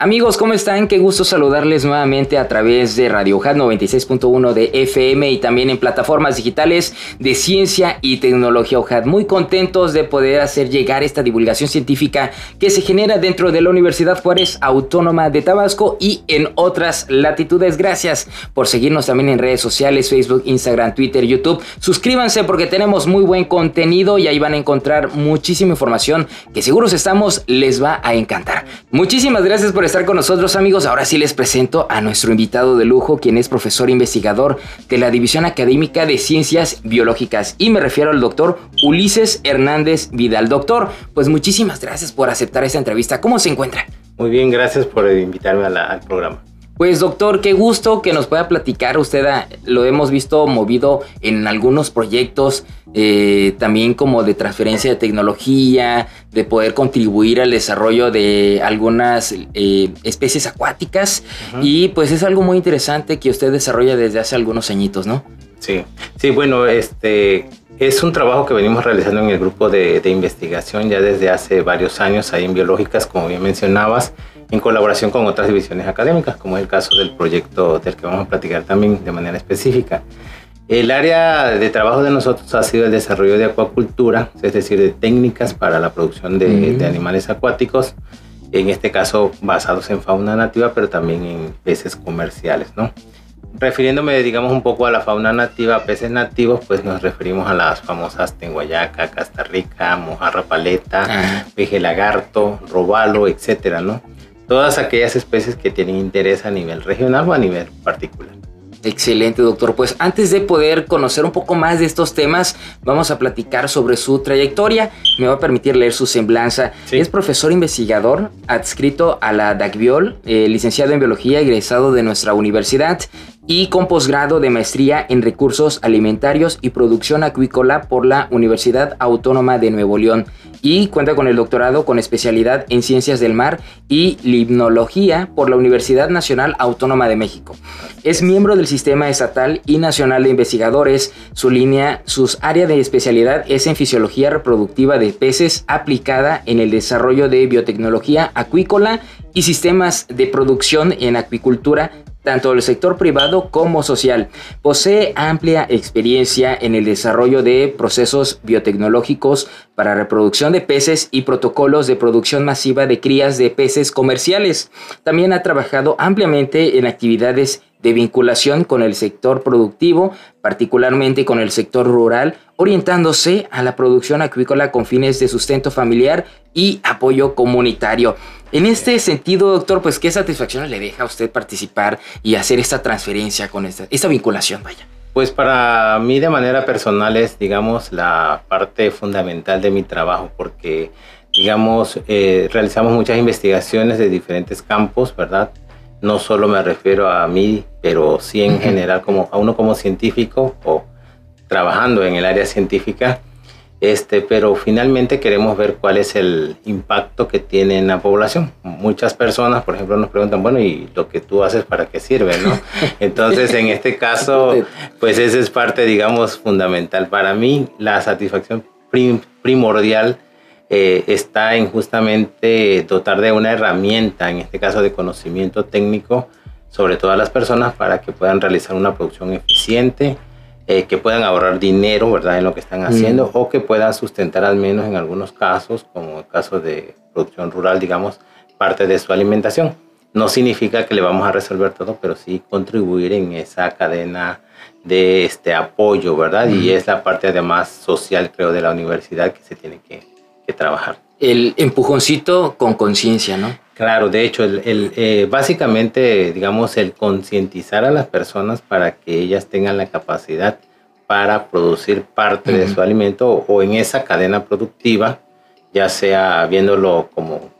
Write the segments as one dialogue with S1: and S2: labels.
S1: Amigos, ¿cómo están? Qué gusto saludarles nuevamente a través de Radio Hat 96.1 de FM y también en plataformas digitales de ciencia y tecnología OJAT. Muy contentos de poder hacer llegar esta divulgación científica que se genera dentro de la Universidad Juárez Autónoma de Tabasco y en otras latitudes. Gracias por seguirnos también en redes sociales, Facebook, Instagram, Twitter, YouTube. Suscríbanse porque tenemos muy buen contenido y ahí van a encontrar muchísima información que seguros estamos les va a encantar. Muchísimas gracias por estar con nosotros amigos. Ahora sí les presento a nuestro invitado de lujo, quien es profesor investigador de la División Académica de Ciencias Biológicas. Y me refiero al doctor Ulises Hernández Vidal. Doctor, pues muchísimas gracias por aceptar esta entrevista. ¿Cómo se encuentra?
S2: Muy bien, gracias por invitarme al programa.
S1: Pues doctor, qué gusto que nos pueda platicar. Usted lo hemos visto movido en algunos proyectos, eh, también como de transferencia de tecnología, de poder contribuir al desarrollo de algunas eh, especies acuáticas. Y pues es algo muy interesante que usted desarrolla desde hace algunos añitos, ¿no?
S2: Sí, sí, bueno, este es un trabajo que venimos realizando en el grupo de, de investigación ya desde hace varios años ahí en biológicas, como bien mencionabas en colaboración con otras divisiones académicas, como es el caso del proyecto del que vamos a platicar también de manera específica. El área de trabajo de nosotros ha sido el desarrollo de acuacultura, es decir, de técnicas para la producción de, de animales acuáticos, en este caso basados en fauna nativa, pero también en peces comerciales, ¿no? refiriéndome, digamos, un poco a la fauna nativa, peces nativos, pues nos referimos a las famosas tenguayaca, castarrica, mojarra paleta, peje lagarto, robalo, etcétera, ¿no? Todas aquellas especies que tienen interés a nivel regional o a nivel particular.
S1: Excelente, doctor. Pues antes de poder conocer un poco más de estos temas, vamos a platicar sobre su trayectoria. Me va a permitir leer su semblanza. Es profesor investigador adscrito a la DACBIOL, eh, licenciado en biología, egresado de nuestra universidad y con posgrado de maestría en recursos alimentarios y producción acuícola por la Universidad Autónoma de Nuevo León y cuenta con el doctorado con especialidad en ciencias del mar y limnología por la Universidad Nacional Autónoma de México. Es miembro del Sistema Estatal y Nacional de Investigadores. Su línea, sus área de especialidad es en fisiología reproductiva de peces aplicada en el desarrollo de biotecnología acuícola y sistemas de producción en acuicultura tanto del sector privado como social. Posee amplia experiencia en el desarrollo de procesos biotecnológicos para reproducción de peces y protocolos de producción masiva de crías de peces comerciales. También ha trabajado ampliamente en actividades de vinculación con el sector productivo, particularmente con el sector rural, orientándose a la producción acuícola con fines de sustento familiar y apoyo comunitario. En este sentido, doctor, pues qué satisfacción le deja a usted participar y hacer esta transferencia con esta, esta vinculación, vaya.
S2: Pues para mí de manera personal es, digamos, la parte fundamental de mi trabajo, porque, digamos, eh, realizamos muchas investigaciones de diferentes campos, ¿verdad? No solo me refiero a mí, pero sí en general como a uno como científico o trabajando en el área científica este, pero finalmente queremos ver cuál es el impacto que tiene en la población. Muchas personas, por ejemplo, nos preguntan, bueno, ¿y lo que tú haces para qué sirve? ¿no? Entonces, en este caso, pues esa es parte, digamos, fundamental. Para mí, la satisfacción primordial eh, está en justamente dotar de una herramienta, en este caso de conocimiento técnico, sobre todas las personas para que puedan realizar una producción eficiente, eh, que puedan ahorrar dinero, ¿verdad?, en lo que están haciendo, mm. o que puedan sustentar al menos en algunos casos, como el caso de producción rural, digamos, parte de su alimentación. No significa que le vamos a resolver todo, pero sí contribuir en esa cadena de este apoyo, ¿verdad? Y es la parte además social, creo, de la universidad que se tiene que, trabajar.
S1: El empujoncito con conciencia, ¿no?
S2: Claro, de hecho, el, el eh, básicamente, digamos, el concientizar a las personas para que ellas tengan la capacidad para producir parte de su alimento o, en esa cadena productiva, ya sea viéndolo como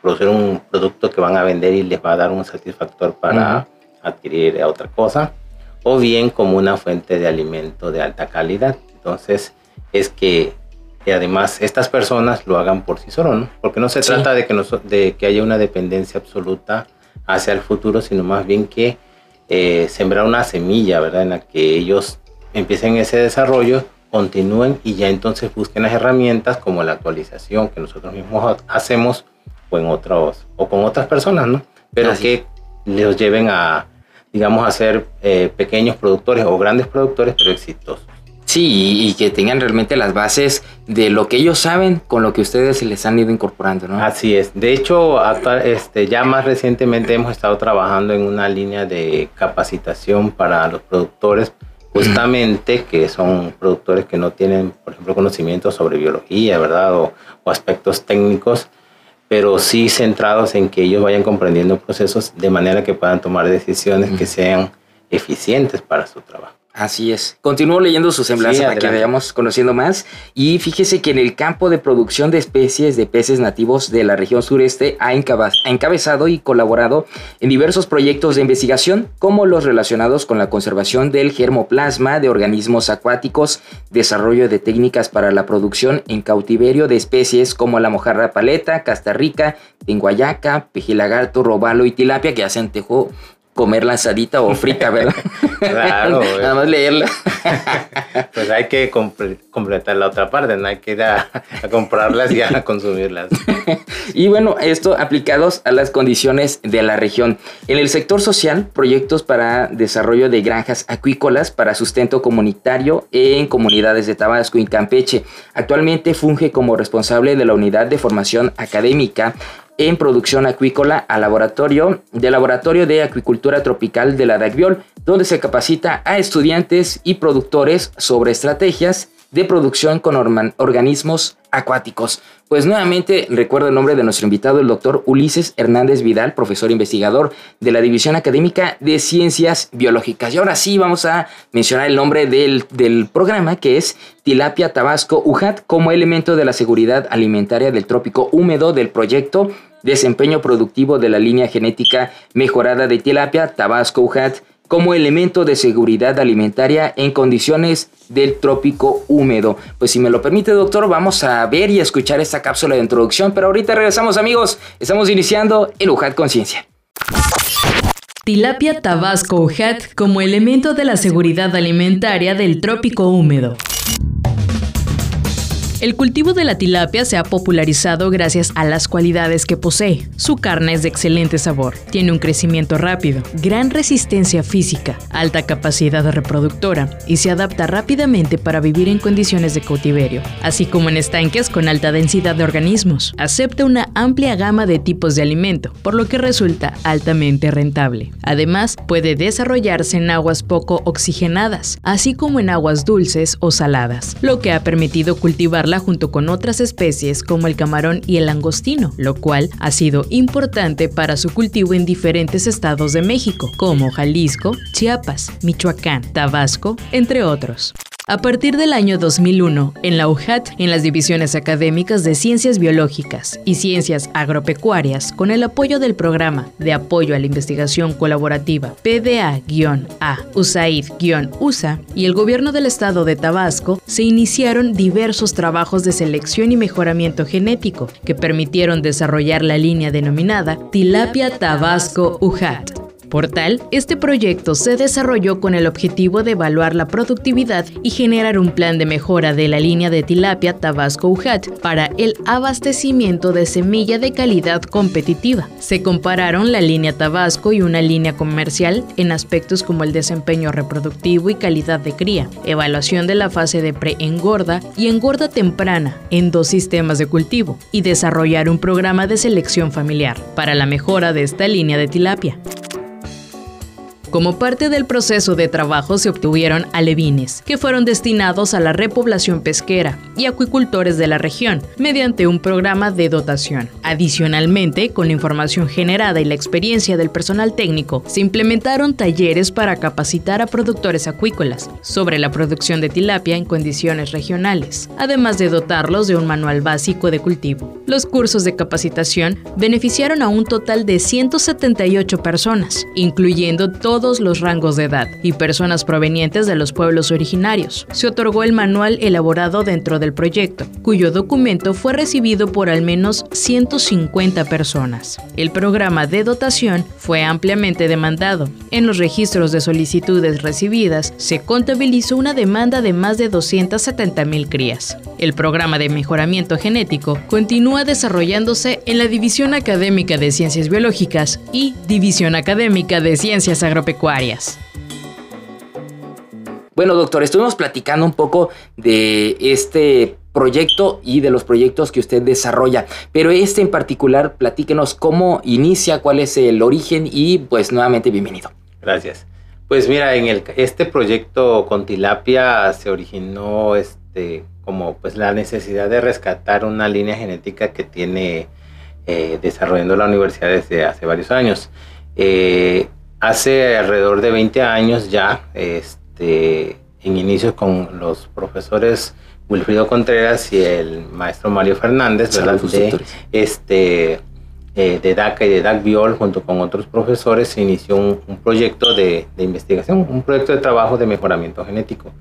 S2: producir un producto que van a vender y les va a dar un satisfactor para adquirir otra cosa, o bien como una fuente de alimento de alta calidad. Entonces, es que además estas personas lo hagan por sí solos, ¿no? Porque no se trata de que, de que haya una dependencia absoluta hacia el futuro, sino más bien que eh, sembrar una semilla, ¿verdad? En la que ellos empiecen ese desarrollo, continúen y ya entonces busquen las herramientas como la actualización que nosotros mismos hacemos o en otros o con otras personas, ¿no? Pero que los lleven a, digamos, a ser eh, pequeños productores o grandes productores, pero exitosos.
S1: Sí, y que tengan realmente las bases de lo que ellos saben con lo que ustedes les han ido incorporando, ¿no?
S2: Así es. De hecho, este, ya más recientemente hemos estado trabajando en una línea de capacitación para los productores, justamente que son productores que no tienen, por ejemplo, conocimientos sobre biología, ¿verdad? O, o aspectos técnicos, pero sí centrados en que ellos vayan comprendiendo procesos de manera que puedan tomar decisiones que sean eficientes para su trabajo.
S1: Así es. Continúo leyendo su semblanza para que vayamos conociendo más. Y fíjese que en el campo de producción de especies de peces nativos de la región sureste ha encabezado y colaborado en diversos proyectos de investigación, como los relacionados con la conservación del germoplasma de organismos acuáticos, desarrollo de técnicas para la producción en cautiverio de especies como la mojarra paleta, castarrica, tenguayaca, pejilagarto, robalo y tilapia, que hacen tejo comer lanzadita o frita, ¿verdad?
S2: Claro. Nada más leerla. pues hay que completar la otra parte, no hay que ir a, comprarlas y a consumirlas.
S1: y bueno, esto aplicados a las condiciones de la región. En el sector social, proyectos para desarrollo de granjas acuícolas para sustento comunitario en comunidades de Tabasco y Campeche. Actualmente funge como responsable de la unidad de formación académica en producción acuícola al laboratorio del Laboratorio de Acuicultura Tropical de la DACBIOL, donde se capacita a estudiantes y productores sobre estrategias de producción con organismos acuáticos. Pues nuevamente recuerdo el nombre de nuestro invitado, el doctor Ulises Hernández Vidal, profesor investigador de la División Académica de Ciencias Biológicas. Y ahora sí vamos a mencionar el nombre del, del programa, que es Tilapia Tabasco UJAT, como elemento de la seguridad alimentaria del trópico húmedo del proyecto desempeño productivo de la línea genética mejorada de tilapia Tabasco UJAT como elemento de seguridad alimentaria en condiciones del trópico húmedo. Pues si me lo permite, doctor, vamos a ver y escuchar esta cápsula de introducción, pero ahorita regresamos, amigos. Estamos iniciando el UJAT Conciencia.
S3: Tilapia Tabasco UJAT como elemento de la seguridad alimentaria del trópico húmedo. El cultivo de la tilapia se ha popularizado gracias a las cualidades que posee. Su carne es de excelente sabor, tiene un crecimiento rápido, gran resistencia física, alta capacidad reproductora y se adapta rápidamente para vivir en condiciones de cautiverio, así como en estanques con alta densidad de organismos. Acepta una amplia gama de tipos de alimento, por lo que resulta altamente rentable. Además, puede desarrollarse en aguas poco oxigenadas, así como en aguas dulces o saladas, lo que ha permitido cultivar junto con otras especies como el camarón y el langostino, lo cual ha sido importante para su cultivo en diferentes estados de México, como Jalisco, Chiapas, Michoacán, Tabasco, entre otros. A partir del año 2001, en la UJAT, en las divisiones académicas de Ciencias Biológicas y Ciencias Agropecuarias, con el apoyo del Programa de Apoyo a la Investigación Colaborativa PDA-A, USAID-USA y el Gobierno del Estado de Tabasco, se iniciaron diversos trabajos de selección y mejoramiento genético que permitieron desarrollar la línea denominada Tilapia Tabasco UJAT por tal, este proyecto se desarrolló con el objetivo de evaluar la productividad y generar un plan de mejora de la línea de tilapia Tabasco UJAT para el abastecimiento de semilla de calidad competitiva. Se compararon la línea Tabasco y una línea comercial en aspectos como el desempeño reproductivo y calidad de cría, evaluación de la fase de pre-engorda y engorda temprana en dos sistemas de cultivo y desarrollar un programa de selección familiar para la mejora de esta línea de tilapia. Como parte del proceso de trabajo se obtuvieron alevines, que fueron destinados a la repoblación pesquera y acuicultores de la región, mediante un programa de dotación. Adicionalmente, con la información generada y la experiencia del personal técnico, se implementaron talleres para capacitar a productores acuícolas sobre la producción de tilapia en condiciones regionales, además de dotarlos de un manual básico de cultivo. Los cursos de capacitación beneficiaron a un total de 178 personas, incluyendo todos los rangos de edad y personas provenientes de los pueblos originarios. Se otorgó el manual elaborado dentro del proyecto, cuyo documento fue recibido por al menos 150 personas. El programa de dotación fue ampliamente demandado. En los registros de solicitudes recibidas se contabilizó una demanda de más de 270 mil crías. El programa de mejoramiento genético continúa desarrollándose en la División Académica de Ciencias Biológicas y División Académica de Ciencias Agropecuarias.
S1: Bueno, doctor, estuvimos platicando un poco de este proyecto y de los proyectos que usted desarrolla, pero este en particular, platíquenos cómo inicia, cuál es el origen y pues nuevamente bienvenido.
S2: Gracias. Pues mira, en el, este proyecto con tilapia se originó este, como pues la necesidad de rescatar una línea genética que tiene eh, desarrollando la universidad desde hace varios años. Eh, hace alrededor de 20 años ya, este, en inicios con los profesores Wilfrido Contreras y el maestro Mario Fernández, ¿verdad? De, este, eh, de DACA y de DACBIOL, junto con otros profesores, se inició un, proyecto de, investigación, un proyecto de trabajo de mejoramiento genético.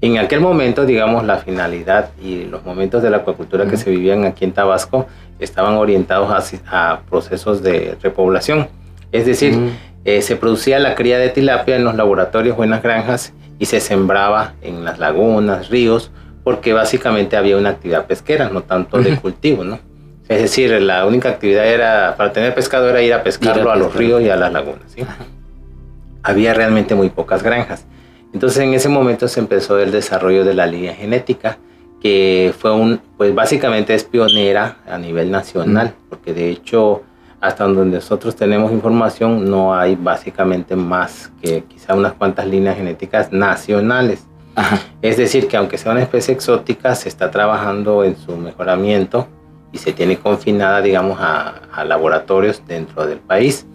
S2: En aquel momento, digamos, la finalidad y los momentos de la acuacultura que se vivían aquí en Tabasco estaban orientados a, procesos de repoblación. Es decir, eh, se producía la cría de tilapia en los laboratorios o en las granjas y se sembraba en las lagunas, ríos, porque básicamente había una actividad pesquera, no tanto de cultivo, ¿no? Es decir, la única actividad era, para tener pescado era ir a pescarlo a, los ríos y a las lagunas. Había realmente muy pocas granjas. Entonces en ese momento se empezó el desarrollo de la línea genética, que fue un, pues básicamente es pionera a nivel nacional, porque de hecho hasta donde nosotros tenemos información no hay básicamente más que quizá unas cuantas líneas genéticas nacionales. Es decir, que aunque sea una especie exótica, se está trabajando en su mejoramiento y se tiene confinada, digamos, a, laboratorios dentro del país.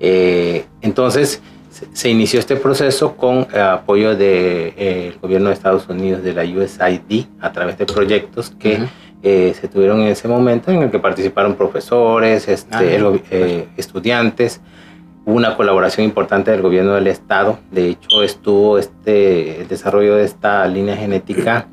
S2: Eh, entonces, se, inició este proceso con apoyo del de, eh, gobierno de Estados Unidos, de la USAID, a través de proyectos que eh, se tuvieron en ese momento, en el que participaron profesores, este, ah, estudiantes, hubo una colaboración importante del gobierno del estado. De hecho, estuvo este, el desarrollo de esta línea genética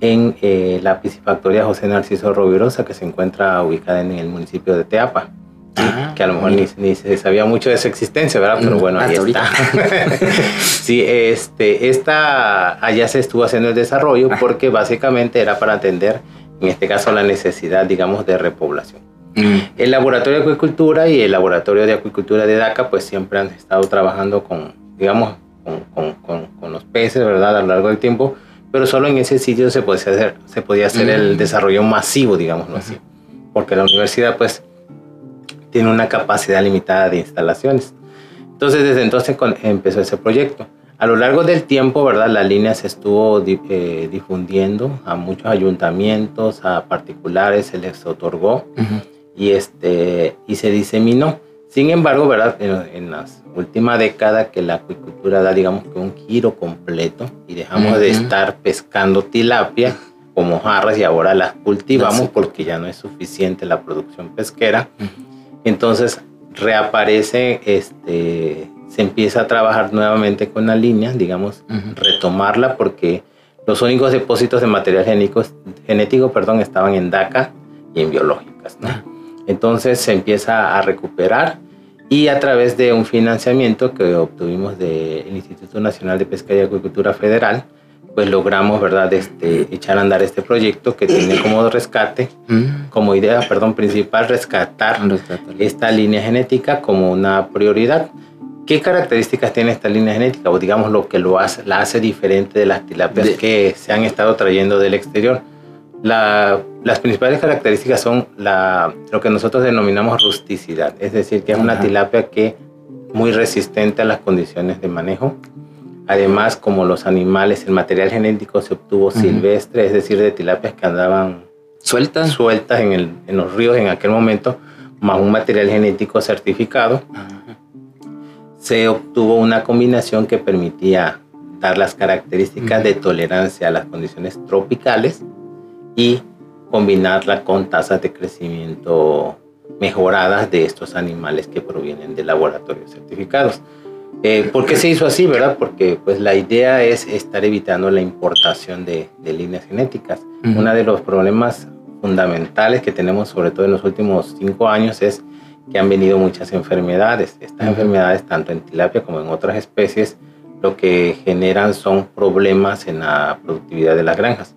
S2: en eh, la piscifactoria José Narciso Rovirosa, que se encuentra ubicada en el municipio de Teapa. Ah, que a lo mejor ni, se sabía mucho de su existencia, ¿verdad? Pero mm, bueno, ahí está. sí, este, esta, allá se estuvo haciendo el desarrollo ah. porque básicamente era para atender, en este caso, la necesidad, digamos, de repoblación. Mm. El laboratorio de acuicultura y el laboratorio de acuicultura de DACA, pues siempre han estado trabajando con, digamos, con, con, con, los peces, ¿verdad? A lo largo del tiempo pero solo en ese sitio se podía hacer, se podía hacer el mm. desarrollo masivo, digámoslo así, porque la universidad pues tiene una capacidad limitada de instalaciones. Entonces desde entonces empezó ese proyecto. A lo largo del tiempo, ¿verdad? La línea se estuvo eh, difundiendo a muchos ayuntamientos, a particulares, se les otorgó y, este, y se diseminó. Sin embargo, ¿verdad? En, las últimas décadas que la acuicultura da, digamos que un giro completo y dejamos de estar pescando tilapia como jarras y ahora las cultivamos porque ya no es suficiente la producción pesquera. Entonces reaparece, este, se empieza a trabajar nuevamente con la línea, digamos, retomarla porque los únicos depósitos de material genético, genético perdón, estaban en DACA y en biológicas. ¿no? Entonces se empieza a recuperar y a través de un financiamiento que obtuvimos del Instituto Nacional de Pesca y Acuicultura Federal, pues logramos, ¿verdad?, este, echar a andar este proyecto que tiene como rescate, mm. como idea, perdón, principal, rescatar esta línea genética como una prioridad. ¿Qué características tiene esta línea genética? O digamos lo que lo hace, la hace diferente de las tilapias que se han estado trayendo del exterior. Las principales características son la, lo que nosotros denominamos rusticidad, es decir, que es una tilapia que muy resistente a las condiciones de manejo. Además, como los animales, el material genético se obtuvo silvestre, es decir, de tilapias que andaban
S1: sueltas,
S2: sueltas en, el, en los ríos en aquel momento, más un material genético certificado, se obtuvo una combinación que permitía dar las características de tolerancia a las condiciones tropicales y combinarla con tasas de crecimiento mejoradas de estos animales que provienen de laboratorios certificados. Eh, ¿Por qué se hizo así, verdad? Porque pues la idea es estar evitando la importación de, líneas genéticas. Uno de los problemas fundamentales que tenemos, sobre todo en los últimos cinco años, es que han venido muchas enfermedades. Estas enfermedades, tanto en tilapia como en otras especies, lo que generan son problemas en la productividad de las granjas.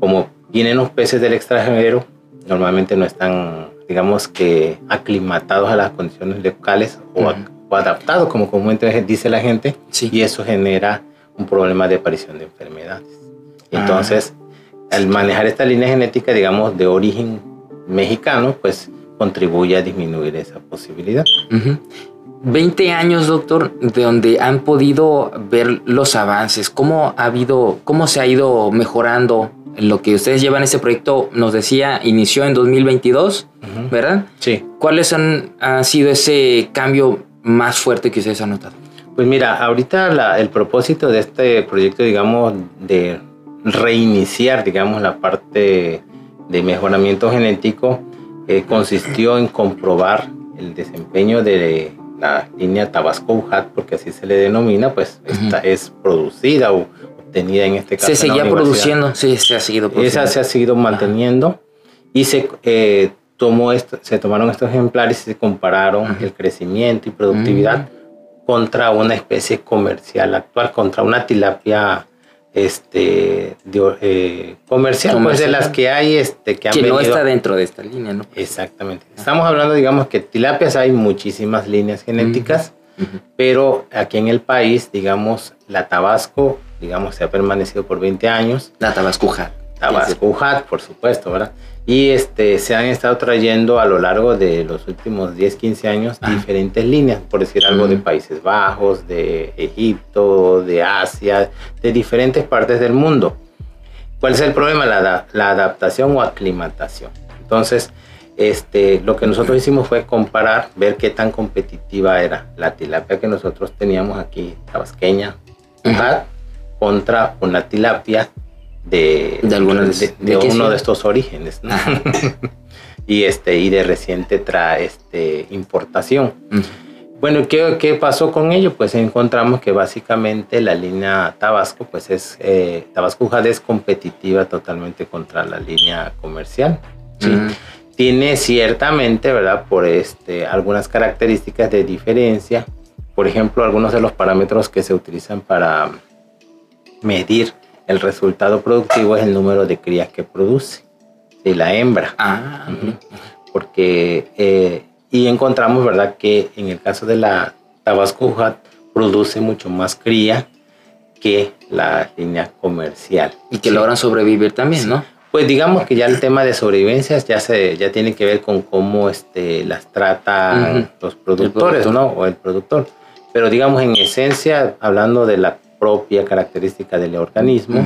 S2: Como vienen los peces del extranjero, normalmente no están, digamos que, aclimatados a las condiciones locales o, adaptados, como comúnmente dice la gente, y eso genera un problema de aparición de enfermedades. Ah. Entonces, al manejar esta línea genética, digamos, de origen mexicano, pues contribuye a disminuir esa posibilidad.
S1: 20 años, doctor, de donde han podido ver los avances, cómo ha habido, cómo se ha ido mejorando lo que ustedes llevan este proyecto, nos decía, inició en 2022, ¿verdad?
S2: Sí.
S1: ¿Cuáles han, ha sido ese cambio más fuerte que ustedes han notado?
S2: Pues mira, ahorita el propósito de este proyecto, digamos, de reiniciar, digamos, la parte de mejoramiento genético, eh, consistió en comprobar el desempeño de la línea Tabasco UJAT, porque así se le denomina, pues esta es producida o obtenida en este caso.
S1: Se seguía produciendo, sí, se ha seguido
S2: produciendo. Esa se ha seguido manteniendo y se eh, tomó esto, se tomaron estos ejemplares y se compararon el crecimiento y productividad contra una especie comercial actual, contra una tilapia este eh, comercial, pues de las que hay este
S1: que han que no está dentro de esta línea, ¿no?
S2: Exactamente. Estamos hablando, digamos que tilapias hay muchísimas líneas genéticas, pero aquí en el país, digamos, la Tabasco, digamos, se ha permanecido por 20 años.
S1: La Tabasco
S2: Tabasco por supuesto, ¿verdad? Y este, se han estado trayendo a lo largo de los últimos 10, 15 años diferentes líneas, por decir algo, de Países Bajos, de Egipto, de Asia, de diferentes partes del mundo. ¿Cuál es el problema? La, la adaptación o aclimatación. Entonces, este, lo que nosotros hicimos fue comparar, ver qué tan competitiva era la tilapia que nosotros teníamos aquí, tabasqueña, contra una tilapia de, de, de, uno de estos orígenes y este y de reciente tra, este, importación. Bueno ¿qué, ¿qué, pasó con ello pues encontramos que básicamente la línea Tabasco pues es eh, Tabasco Jade es competitiva totalmente contra la línea comercial tiene ciertamente verdad por este algunas características de diferencia. Por ejemplo algunos de los parámetros que se utilizan para medir el resultado productivo es el número de crías que produce, de la hembra.
S1: Ah,
S2: Porque, eh, y encontramos, ¿verdad?, que en el caso de la Tabasco produce mucho más cría que la línea comercial.
S1: Y que logran sobrevivir también, ¿no?
S2: Pues digamos que ya el tema de sobrevivencias ya se ya tiene que ver con cómo este, las tratan los productores, ¿no? O el productor. Pero digamos en esencia, hablando de la propia característica del organismo,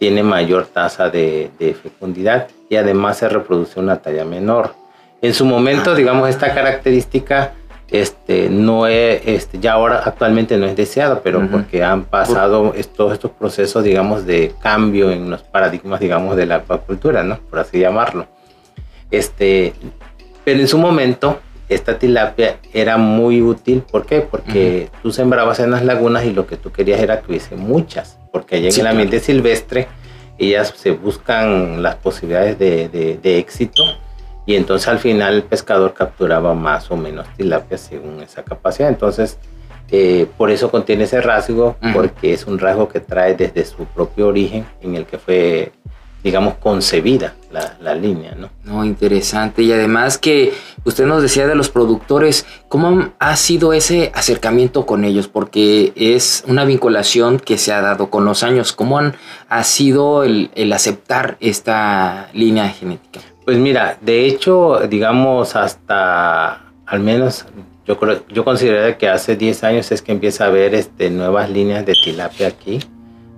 S2: tiene mayor tasa de, fecundidad y además se reproduce una talla menor. En su momento, digamos, esta característica este, no es, este, ya ahora actualmente no es deseada, pero porque han pasado todos estos procesos, digamos, de cambio en los paradigmas, digamos, de la acuacultura, ¿no? Por así llamarlo. Este, pero en su momento, esta tilapia era muy útil. ¿Por qué? Porque tú sembrabas en las lagunas y lo que tú querías era que hubiese muchas, porque allá en el ambiente silvestre ellas se buscan las posibilidades de, de, éxito y entonces al final el pescador capturaba más o menos tilapia según esa capacidad. Entonces, eh, por eso contiene ese rasgo, porque es un rasgo que trae desde su propio origen en el que fue digamos, concebida la, línea, ¿no?
S1: No, interesante. Y además que usted nos decía de los productores, ¿cómo ha sido ese acercamiento con ellos? Porque es una vinculación que se ha dado con los años. ¿Cómo han, ha sido el, aceptar esta línea genética?
S2: Pues mira, de hecho, digamos, hasta al menos yo, yo considero que hace 10 años es que empieza a haber este, nuevas líneas de tilapia aquí.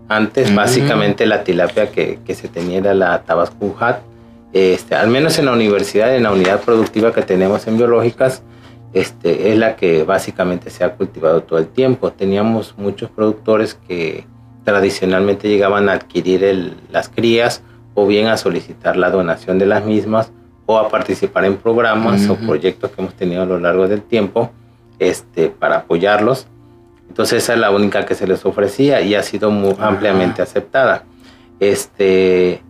S2: Antes, básicamente, la tilapia que, que, se tenía era la Tabasco Hat. Este, al menos en la universidad, en la unidad productiva que tenemos en biológicas, este, es la que básicamente se ha cultivado todo el tiempo. Teníamos muchos productores que tradicionalmente llegaban a adquirir las crías o bien a solicitar la donación de las mismas o a participar en programas o proyectos que hemos tenido a lo largo del tiempo este, para apoyarlos. Entonces esa es la única que se les ofrecía y ha sido muy ampliamente aceptada. Este,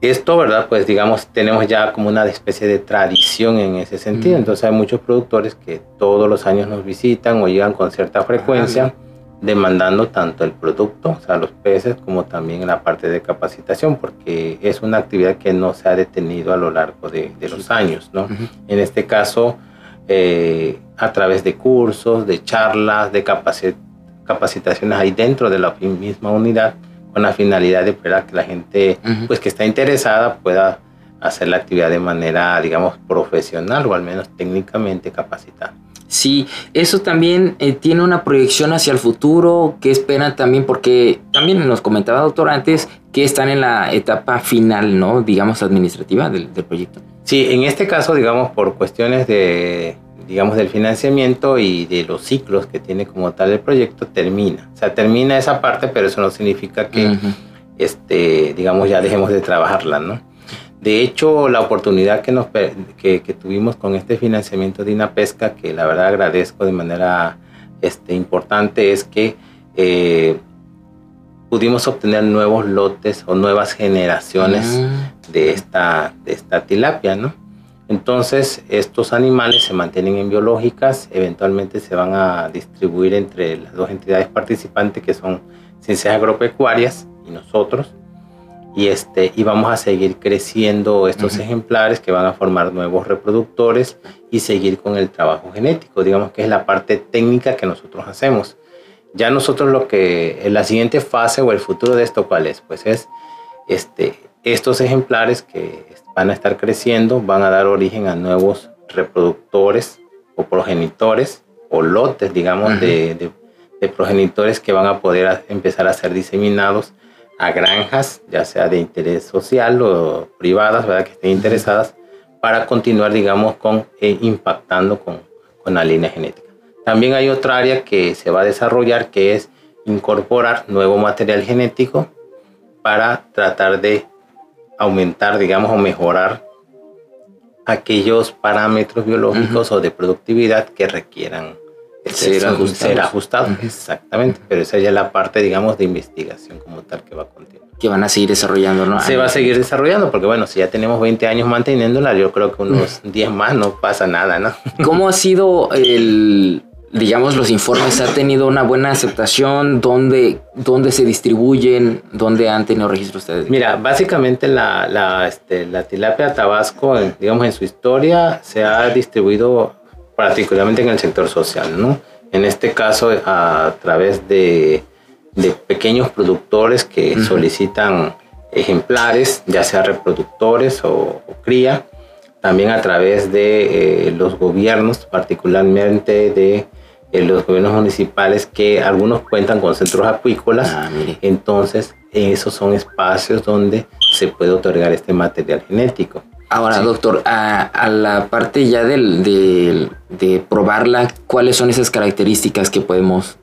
S2: esto, ¿verdad? Pues digamos, tenemos ya como una especie de tradición en ese sentido. Entonces hay muchos productores que todos los años nos visitan o llegan con cierta frecuencia demandando tanto el producto, o sea, los peces, como también la parte de capacitación, porque es una actividad que no se ha detenido a lo largo de, los años, ¿no? En este caso, eh, a través de cursos, de charlas, de capacitaciones ahí dentro de la misma unidad, con la finalidad de que la gente, pues que está interesada, pueda hacer la actividad de manera, digamos, profesional o al menos técnicamente capacitada.
S1: Sí, eso también eh, tiene una proyección hacia el futuro, que esperan también, porque también nos comentaba, doctor, antes que están en la etapa final, ¿no? Digamos, administrativa del, proyecto.
S2: Sí, en este caso, digamos, por cuestiones de, digamos, del financiamiento y de los ciclos que tiene como tal el proyecto, termina. O sea, termina esa parte, pero eso no significa que, este, digamos, ya dejemos de trabajarla, ¿no? De hecho, la oportunidad que, nos, que, tuvimos con este financiamiento de INAPESCA, que la verdad agradezco de manera este, importante, es que eh, pudimos obtener nuevos lotes o nuevas generaciones ah. de, esta, de esta tilapia, ¿no? Entonces, estos animales se mantienen en biológicas, eventualmente se van a distribuir entre las dos entidades participantes que son Ciencias Agropecuarias y nosotros y, este, y vamos a seguir creciendo estos ejemplares que van a formar nuevos reproductores y seguir con el trabajo genético, digamos que es la parte técnica que nosotros hacemos. Ya nosotros lo que, en la siguiente fase o el futuro de esto, ¿cuál es? Pues es este, estos ejemplares que van a estar creciendo, van a dar origen a nuevos reproductores o progenitores o lotes, digamos, de, de, de progenitores que van a poder empezar a ser diseminados a granjas, ya sea de interés social o privadas, ¿verdad? que estén interesadas, para continuar, digamos, con, eh, impactando con, con la línea genética. También hay otra área que se va a desarrollar, que es incorporar nuevo material genético para tratar de aumentar, digamos, o mejorar aquellos parámetros biológicos o de productividad que requieran ser, ajustado. Exactamente, pero esa ya es la parte, digamos, de investigación como tal que va a continuar.
S1: Que van a seguir desarrollando, ¿no?
S2: Se va a seguir desarrollando, porque bueno, si ya tenemos 20 años manteniéndola, yo creo que unos 10 más no pasa nada, ¿no?
S1: ¿Cómo ha sido el, digamos, los informes? ¿Ha tenido una buena aceptación? ¿Dónde, dónde se distribuyen? ¿Dónde han tenido registro ustedes?
S2: Mira, básicamente la, la, este, la tilapia tabasco, digamos, en su historia se ha distribuido particularmente en el sector social, ¿no? En este caso, a través de, pequeños productores que solicitan ejemplares, ya sea reproductores o, cría, también a través de eh, los gobiernos, particularmente de eh, los gobiernos municipales, que algunos cuentan con centros acuícolas, ah, entonces esos son espacios donde se puede otorgar este material genético.
S1: Ahora, doctor, a, la parte ya del, de probarla, ¿cuáles son esas características que podemos?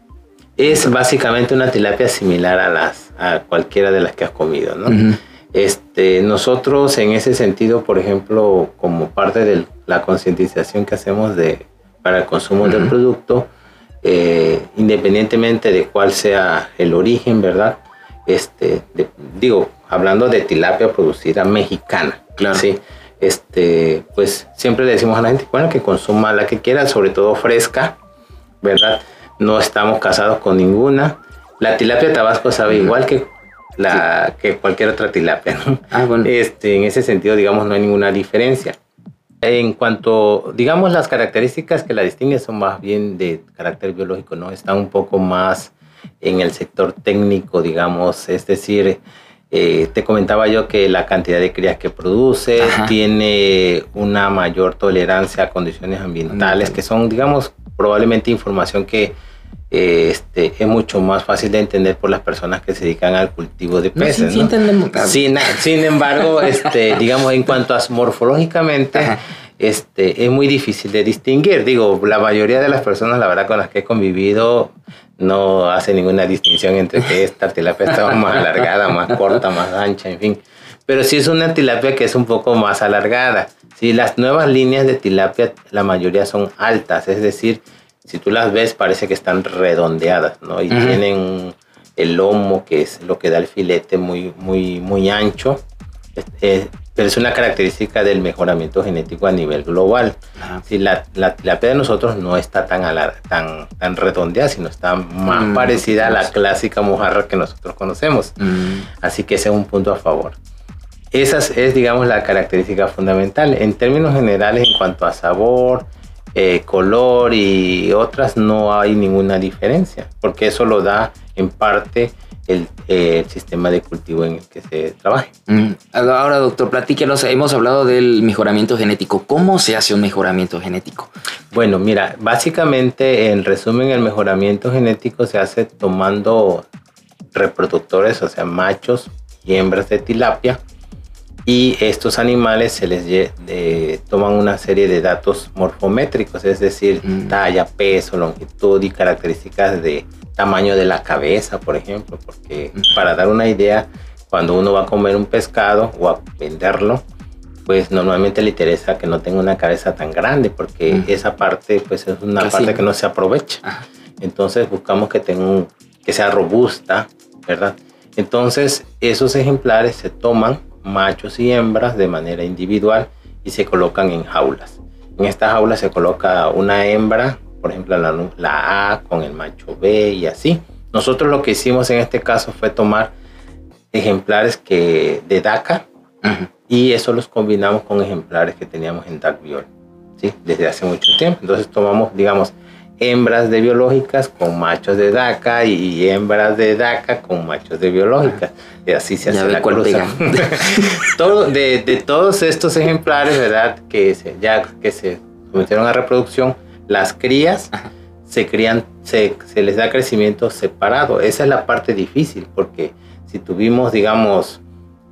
S2: Es básicamente una tilapia similar a las a cualquiera de las que has comido, ¿no? Este, nosotros en ese sentido, por ejemplo, como parte de la concientización que hacemos de, para el consumo del producto, eh, independientemente de cuál sea el origen, ¿verdad? Este, digo, hablando de tilapia producida mexicana, claro. ¿sí? este, pues siempre le decimos a la gente, bueno, que consuma la que quiera, sobre todo fresca, ¿verdad? No estamos casados con ninguna. La tilapia tabasco sabe igual que la que cualquier otra tilapia. Ah, bueno. Este, en ese sentido, digamos, no hay ninguna diferencia. En cuanto, digamos, las características que la distinguen son más bien de carácter biológico, ¿no? Están un poco más en el sector técnico, digamos, es decir, eh, te comentaba yo que la cantidad de crías que produce tiene una mayor tolerancia a condiciones ambientales, que son, digamos, probablemente información que este, es mucho más fácil de entender por las personas que se dedican al cultivo de peces. sin, sin, embargo, este, digamos, en cuanto a morfológicamente, este, es muy difícil de distinguir. Digo, la mayoría de las personas, la verdad, con las que he convivido, no hace ninguna distinción entre que esta tilapia está más alargada, más corta, más ancha, en fin. Pero sí es una tilapia que es un poco más alargada. Sí, las nuevas líneas de tilapia, la mayoría son altas, es decir, si tú las ves parece que están redondeadas, ¿no? Y tienen el lomo, que es lo que da el filete muy, muy, muy ancho. Eh, pero es una característica del mejoramiento genético a nivel global. Si la, la, tilapia de nosotros no está tan, tan, tan redondeada, sino está más mm, parecida a la clásica mojarra que nosotros conocemos. Mm. Así que ese es un punto a favor. Esa es, digamos, la característica fundamental. En términos generales, en cuanto a sabor, eh, color y otras, no hay ninguna diferencia, porque eso lo da en parte el, eh, sistema de cultivo en el que se trabaje.
S1: Mm. Ahora, doctor, platíquenos, hemos hablado del mejoramiento genético. ¿Cómo se hace un mejoramiento genético?
S2: Bueno, mira, básicamente, en resumen, el mejoramiento genético se hace tomando reproductores, o sea, machos y hembras de tilapia, y estos animales se les toman una serie de datos morfométricos, es decir, mm. talla, peso, longitud y características de tamaño de la cabeza, por ejemplo, porque mm. para dar una idea, cuando uno va a comer un pescado o a venderlo, pues normalmente le interesa que no tenga una cabeza tan grande, porque mm. esa parte pues es una parte que no se aprovecha. Entonces buscamos que tenga que sea robusta, ¿verdad? Entonces esos ejemplares se toman machos y hembras de manera individual y se colocan en jaulas. En estas jaulas se coloca una hembra, por ejemplo la, A con el macho B y así. Nosotros lo que hicimos en este caso fue tomar ejemplares que de DACA y eso los combinamos con ejemplares que teníamos en Dark Viol, ¿sí? desde hace mucho tiempo. Entonces tomamos, digamos, hembras de biológicas con machos de DACA y hembras de DACA con machos de biológicas. Y así se hace la cruza. Todo, de, de, todos estos ejemplares, ¿verdad? Que se, ya que se sometieron a reproducción, las crías se crían, se, se, les da crecimiento separado. Esa es la parte difícil, porque si tuvimos, digamos,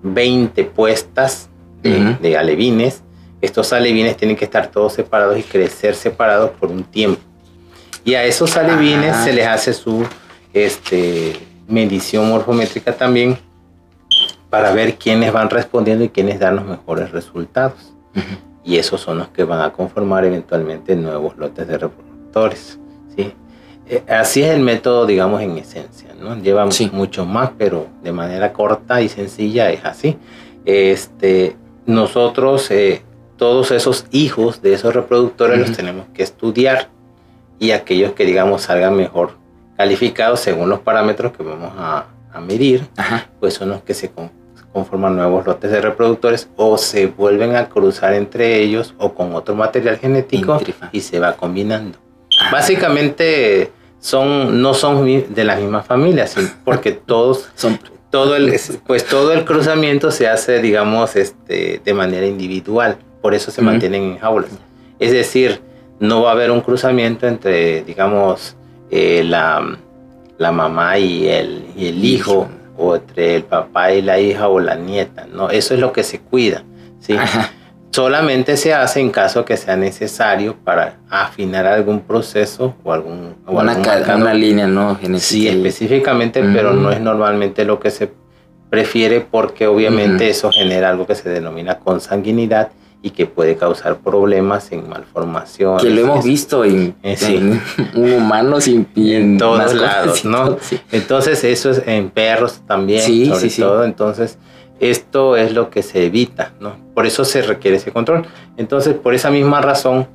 S2: 20 puestas de, de alevines, estos alevines tienen que estar todos separados y crecer separados por un tiempo. Y a esos alevines se les hace su este, medición morfométrica también para ver quiénes van respondiendo y quiénes dan los mejores resultados. Y esos son los que van a conformar eventualmente nuevos lotes de reproductores. ¿sí? Eh, así es el método, digamos, en esencia. ¿no? Lleva mucho más, pero de manera corta y sencilla es así. Este, nosotros, eh, todos esos hijos de esos reproductores los tenemos que estudiar y aquellos que digamos salgan mejor calificados según los parámetros que vamos a, medir, pues son los que se conforman nuevos lotes de reproductores o se vuelven a cruzar entre ellos o con otro material genético y se va combinando. Ah. Básicamente son no son de la misma familia, porque todos son todo el pues todo el cruzamiento se hace digamos este de manera individual, por eso se mantienen en jaulas. Es decir, no va a haber un cruzamiento entre, digamos, eh, la, la, mamá y el, y el hijo, o entre el papá y la hija o la nieta, ¿no? Eso es lo que se cuida, ¿sí? Solamente se hace en caso que sea necesario para afinar algún proceso o algún... O
S1: una, línea, ¿no?
S2: Sí, específicamente, pero no es normalmente lo que se prefiere porque obviamente eso genera algo que se denomina consanguinidad y que puede causar problemas en malformación.
S1: Que lo hemos visto en, eh, humanos y,
S2: en todos lados, ¿no? Entonces eso es en perros también, sí, sobre todo. Entonces esto es lo que se evita, ¿no? Por eso se requiere ese control. Entonces por esa misma razón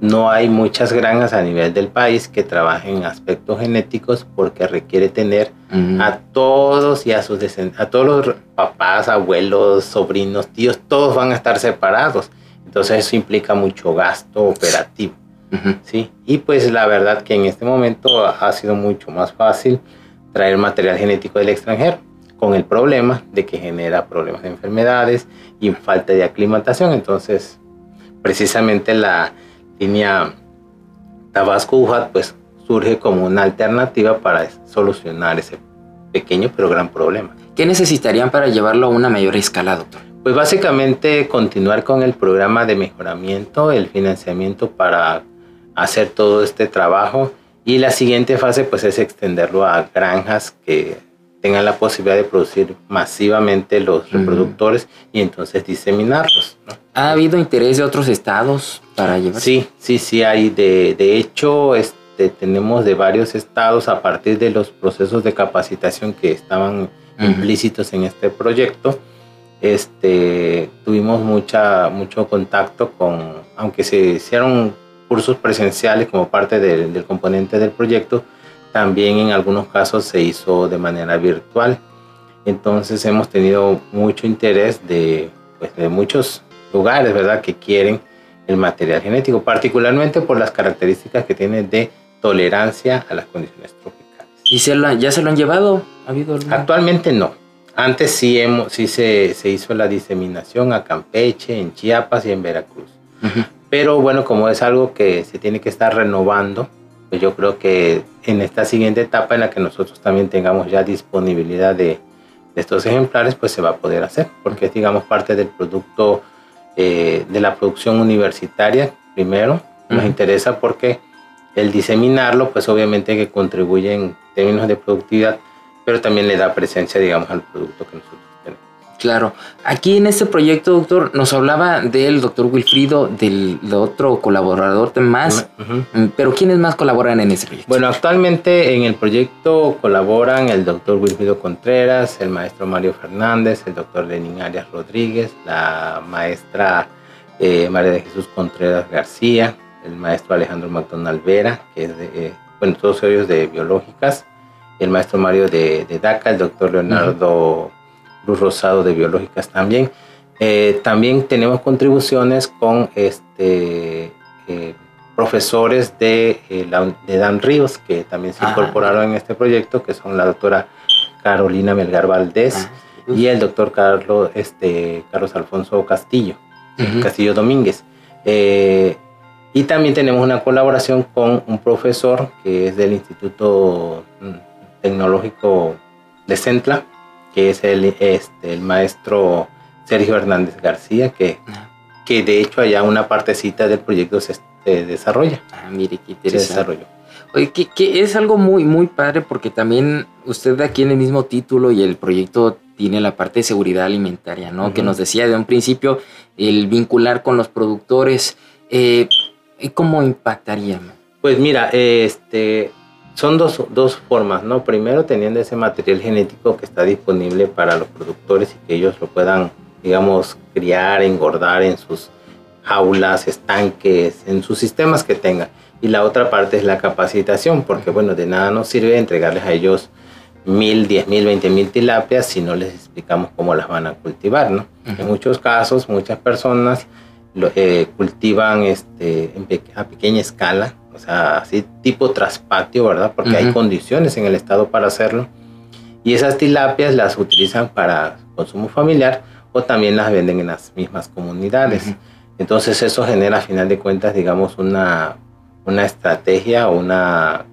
S2: no hay muchas granjas a nivel del país que trabajen en aspectos genéticos porque requiere tener a todos y a sus a todos los papás, abuelos, sobrinos, tíos, todos van a estar separados. Entonces eso implica mucho gasto operativo. ¿sí? Y pues la verdad que en este momento ha sido mucho más fácil traer material genético del extranjero. con el problema de que genera problemas de enfermedades y falta de aclimatación. Entonces, precisamente la línea Tabasco-Ujat pues surge como una alternativa para solucionar ese pequeño pero gran problema.
S1: ¿Qué necesitarían para llevarlo a una mayor escala, doctor?
S2: Pues básicamente continuar con el programa de mejoramiento, el financiamiento para hacer todo este trabajo y la siguiente fase pues es extenderlo a granjas que tengan la posibilidad de producir masivamente los reproductores y entonces diseminarlos.
S1: ¿Ha habido interés de otros estados para llevar?
S2: Sí, sí, sí hay. De, de hecho, este, tenemos de varios estados a partir de los procesos de capacitación que estaban implícitos en este proyecto. Este, tuvimos mucha, mucho contacto con, aunque se hicieron cursos presenciales como parte del, del componente del proyecto, también en algunos casos se hizo de manera virtual. Entonces hemos tenido mucho interés de, pues, de muchos lugares, ¿verdad?, que quieren el material genético, particularmente por las características que tiene de tolerancia a las condiciones tropicales.
S1: ¿Y se ya se lo han llevado? ¿Ha habido
S2: Actualmente no. Antes sí, hemos, sí se, se, hizo la diseminación a Campeche, en Chiapas y en Veracruz. Pero bueno, como es algo que se tiene que estar renovando, yo creo que en esta siguiente etapa en la que nosotros también tengamos ya disponibilidad de, estos ejemplares, pues se va a poder hacer, porque es, digamos, parte del producto eh, de la producción universitaria, primero, nos interesa porque el diseminarlo, pues obviamente que contribuye en términos de productividad, pero también le da presencia, digamos, al producto que nosotros
S1: Claro. Aquí en este proyecto, doctor, nos hablaba del doctor Wilfrido, del otro colaborador más, mm, pero ¿quiénes más colaboran en ese proyecto?
S2: Bueno, actualmente en el proyecto colaboran el doctor Wilfrido Contreras, el maestro Mario Fernández, el doctor Lenín Arias Rodríguez, la maestra eh, María de Jesús Contreras García, el maestro Alejandro McDonald Vera, que es de, eh, bueno, todos ellos de biológicas, el maestro Mario de, DACA, el doctor Leonardo... Luz Rosado de Biológicas también. Eh, también tenemos contribuciones con este, eh, profesores de, eh, de, Dan Ríos, que también se incorporaron en este proyecto, que son la doctora Carolina Melgar Valdés ah, y el doctor Carlos, este, Carlos Alfonso Castillo, Castillo Domínguez. y también tenemos una colaboración con un profesor que es del Instituto mm, Tecnológico de Centla, que es el, este, el maestro Sergio Hernández García, que, ah. que de hecho allá una partecita del proyecto se, desarrolla.
S1: Ah, mire, qué interesante. Se desarrolló. Oye, que, es algo muy, muy padre porque también usted aquí en el mismo título y el proyecto tiene la parte de seguridad alimentaria, ¿no? Que nos decía de un principio el vincular con los productores. Eh, ¿Cómo impactaría?
S2: Pues mira, este, son dos, dos, formas, ¿no? Primero, teniendo ese material genético que está disponible para los productores y que ellos lo puedan, digamos, criar, engordar en sus jaulas, estanques, en sus sistemas que tengan. Y la otra parte es la capacitación, porque, bueno, de nada nos sirve entregarles a ellos mil, diez mil, veinte mil tilapias si no les explicamos cómo las van a cultivar, ¿no? En muchos casos, muchas personas lo, eh, cultivan este, a pequeña escala, sea, así tipo traspatio, ¿verdad? Porque hay condiciones en el estado para hacerlo. Y esas tilapias las utilizan para consumo familiar o también las venden en las mismas comunidades. Entonces eso genera a final de cuentas, digamos, una, una estrategia o una,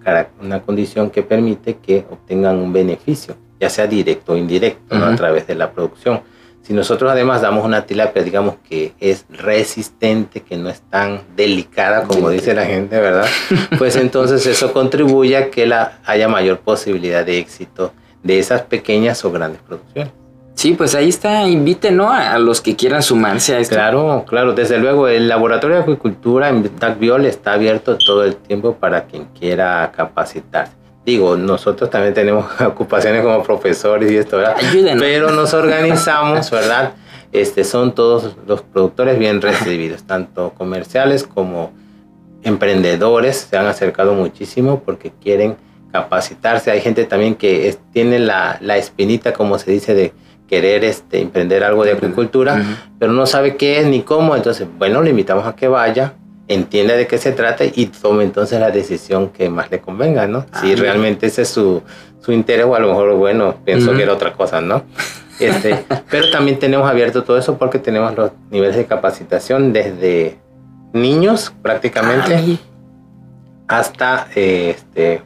S2: una condición que permite que obtengan un beneficio, ya sea directo o indirecto, a través de la producción. Si nosotros además damos una tilapia, digamos que es resistente, que no es tan delicada como dice la gente, ¿verdad? Pues entonces eso contribuye a que la, haya mayor posibilidad de éxito de esas pequeñas o grandes producciones.
S1: Sí, pues ahí está, invite ¿no? a los que quieran sumarse a esto.
S2: Claro, claro, desde luego el Laboratorio de Acuicultura en DACBiol está abierto todo el tiempo para quien quiera capacitarse digo, nosotros también tenemos ocupaciones como profesores y esto, ¿verdad? Pero nos organizamos, ¿verdad? Este, son todos los productores bien recibidos, tanto comerciales como emprendedores, se han acercado muchísimo porque quieren capacitarse. Hay gente también que tiene la, la, espinita, como se dice, de querer este, emprender algo de agricultura, pero no sabe qué es ni cómo. Entonces, bueno, le invitamos a que vaya, entienda de qué se trata y tome entonces la decisión que más le convenga, ¿no? si ah, realmente ese es su, su, interés o a lo mejor, bueno, pienso que era otra cosa, ¿no? Este, pero también tenemos abierto todo eso porque tenemos los niveles de capacitación desde niños prácticamente hasta este,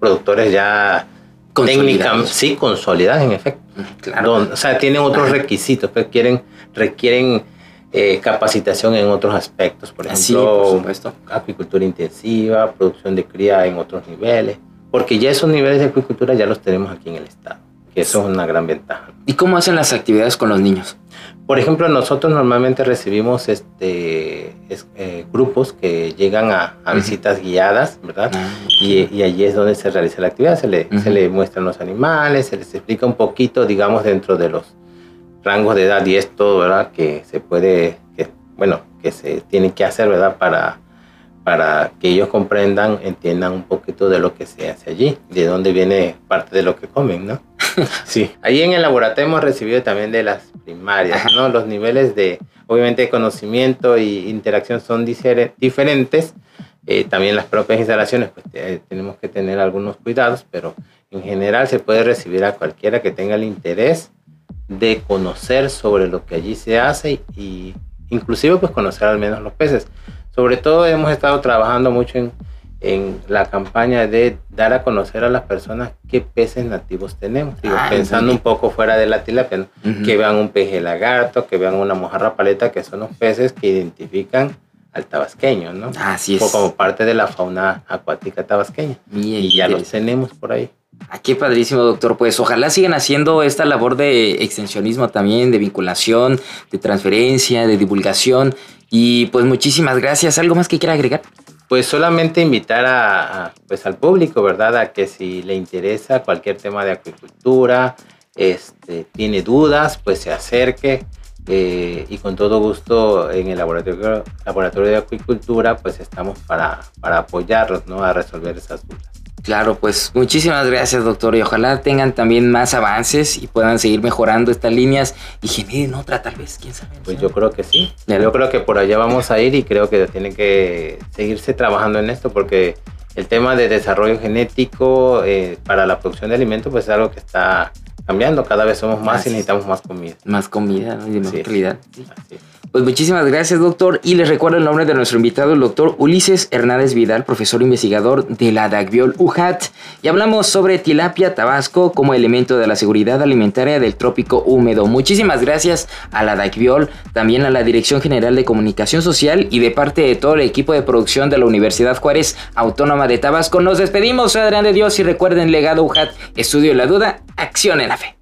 S2: productores ya técnicamente, sí, consolidados en efecto. Claro. o sea, tienen otros requisitos, pero quieren, requieren eh, capacitación en otros aspectos, por ejemplo, acuicultura intensiva, producción de cría en otros niveles, porque ya esos niveles de acuicultura ya los tenemos aquí en el estado, que eso es una gran ventaja.
S1: ¿Y cómo hacen las actividades con los niños?
S2: Por ejemplo, nosotros normalmente recibimos este, eh, grupos que llegan a, visitas guiadas, ¿verdad? Ah, y, allí es donde se realiza la actividad, se le, se le muestran los animales, se les explica un poquito, digamos, dentro de los rangos de edad y esto, ¿verdad? Que se puede, que, bueno, que se tiene que hacer, ¿verdad? Para, para que ellos comprendan, entiendan un poquito de lo que se hace allí, de dónde viene parte de lo que comen, ¿no? sí. Ahí en el laboratorio hemos recibido también de las primarias, ¿no? Los niveles de, obviamente, conocimiento e interacción son diferentes. Eh, también las propias instalaciones, pues tenemos que tener algunos cuidados, pero en general se puede recibir a cualquiera que tenga el interés de conocer sobre lo que allí se hace y inclusive pues conocer al menos los peces. Sobre todo hemos estado trabajando mucho en, en la campaña de dar a conocer a las personas qué peces nativos tenemos. Ah, pensando un poco fuera de la tilapia, que vean un peje lagarto, que vean una mojarra paleta, que son los peces que identifican al tabasqueño, ¿no?
S1: Así es.
S2: O como parte de la fauna acuática tabasqueña. y ya los tenemos por ahí.
S1: Ah, qué padrísimo, doctor. Pues ojalá sigan haciendo esta labor de extensionismo también, de vinculación, de transferencia, de divulgación. Y pues muchísimas gracias. ¿Algo más que quiera agregar?
S2: Pues solamente invitar a, pues al público, ¿verdad? A que si le interesa cualquier tema de acuicultura, este, tiene dudas, pues se acerque. Eh, y con todo gusto en el laboratorio, laboratorio de acuicultura, pues estamos para, para apoyarlos, ¿no? A resolver esas dudas.
S1: Claro, pues muchísimas gracias, doctor. Y ojalá tengan también más avances y puedan seguir mejorando estas líneas y generen otra, tal vez, quién sabe.
S2: Pues yo creo que sí. Yo creo que por allá vamos a ir y creo que tiene que seguirse trabajando en esto porque el tema de desarrollo genético eh, para la producción de alimentos, pues es algo que está cambiando. Cada vez somos más y necesitamos más comida.
S1: Más comida y más calidad. Pues muchísimas gracias, doctor. Y les recuerdo el nombre de nuestro invitado, el doctor Ulises Hernández Vidal, profesor investigador de la DACBIOL UJAT. Y hablamos sobre tilapia tabasco como elemento de la seguridad alimentaria del trópico húmedo. Muchísimas gracias a la DACBIOL, también a la Dirección General de Comunicación Social y de parte de todo el equipo de producción de la Universidad Juárez Autónoma de Tabasco. Nos despedimos, Adrián de Dios, y recuerden, legado UJAT, estudio la duda, acción en la fe.